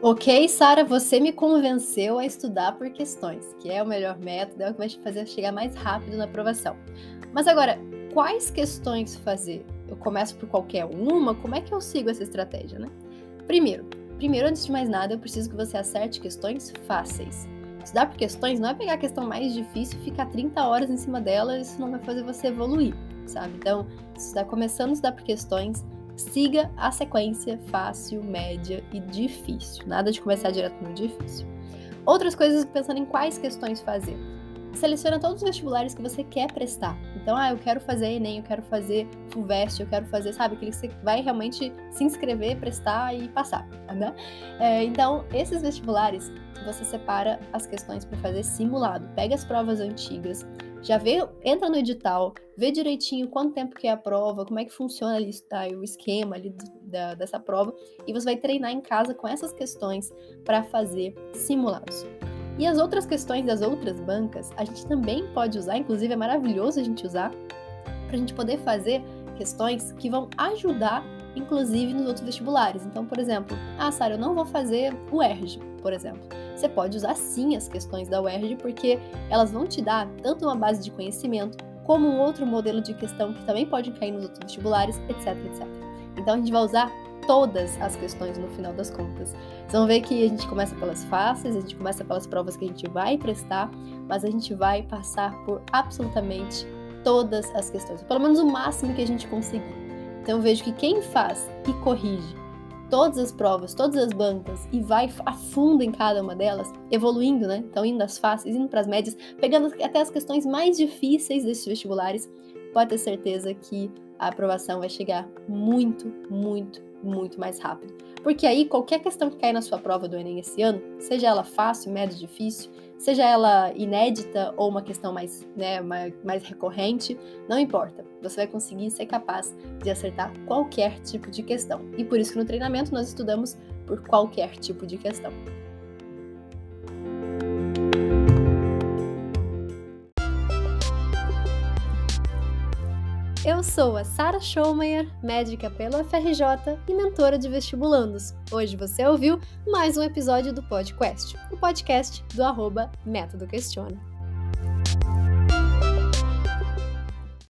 Ok, Sara, você me convenceu a estudar por questões, que é o melhor método, é o que vai te fazer chegar mais rápido na aprovação. Mas agora, quais questões fazer? Eu começo por qualquer uma? Como é que eu sigo essa estratégia, né? Primeiro, primeiro antes de mais nada, eu preciso que você acerte questões fáceis. Estudar por questões não é pegar a questão mais difícil e ficar 30 horas em cima dela, isso não vai fazer você evoluir, sabe? Então, se está começando a estudar por questões, siga a sequência fácil, média e difícil. Nada de começar direto no difícil. Outras coisas pensando em quais questões fazer. Seleciona todos os vestibulares que você quer prestar. Então, ah, eu quero fazer Enem, eu quero fazer FUVEST, eu quero fazer, sabe, aquele que você vai realmente se inscrever, prestar e passar, né? É, então, esses vestibulares, você separa as questões para fazer simulado. Pega as provas antigas, já vê, entra no edital, vê direitinho quanto tempo que é a prova, como é que funciona ali, tá, o esquema ali da, dessa prova, e você vai treinar em casa com essas questões para fazer simulados. E as outras questões das outras bancas, a gente também pode usar, inclusive é maravilhoso a gente usar, para a gente poder fazer questões que vão ajudar, inclusive, nos outros vestibulares. Então, por exemplo, ah, Sara, eu não vou fazer o ERG, por exemplo você pode usar sim as questões da UERJ, porque elas vão te dar tanto uma base de conhecimento, como um outro modelo de questão que também pode cair nos outros vestibulares, etc, etc. Então a gente vai usar todas as questões no final das contas. Vocês vão ver que a gente começa pelas fáceis, a gente começa pelas provas que a gente vai prestar, mas a gente vai passar por absolutamente todas as questões, pelo menos o máximo que a gente conseguir. Então eu vejo que quem faz e corrige todas as provas, todas as bancas e vai a fundo em cada uma delas, evoluindo, né? Então, indo das fáceis, indo para as médias, pegando até as questões mais difíceis desses vestibulares, pode ter certeza que a aprovação vai chegar muito, muito, muito mais rápido. Porque aí, qualquer questão que cair na sua prova do Enem esse ano, seja ela fácil, média, difícil, seja ela inédita ou uma questão mais, né, mais, mais recorrente, não importa. Você vai conseguir ser capaz de acertar qualquer tipo de questão. E por isso que no treinamento nós estudamos por qualquer tipo de questão. Eu sou a Sara Schaumeyer, médica pela FRJ e mentora de vestibulandos. Hoje você ouviu mais um episódio do podcast, o podcast do arroba Método Questiona.